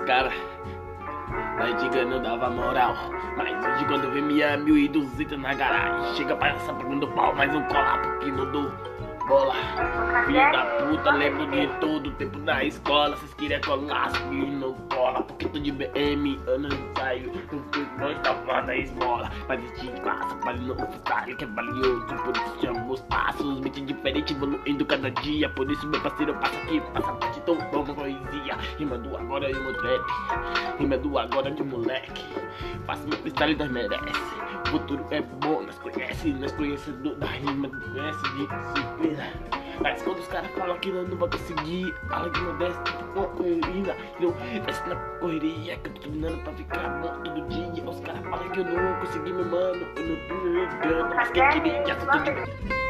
caras. Na antiga não dava moral. Mas hoje quando vê minha 1200 na garagem, chega pra essa pegando pau, mais um colar porque não dou bola. Filho da puta, lembro de todo o tempo na escola. Vocês queriam colar, e não cola. Porque tô de BM, ano ensaio. Não fui longe da da esmola. Mas de classe, vale no freestyle que é valioso. Por isso chamo os passos, mente diferente, evoluindo cada dia. Por isso, meu parceiro, passa aqui, passa parte tão toma poesia. Rima do agora e meu trap. Rima do agora de moleque. Faço meu freestyle, nós merece. O futuro é bom, nós conhece, nós conhecemos da rima, conhece de disciplina. Mas quando os caras falam que não vai conseguir, que não desce uma corrida, não desce na correria, que eu tô treinando pra ficar bom todo dia. Os caras falam que eu não vou conseguir, meu mano, eu não tô ligando, mas quem queria, tô de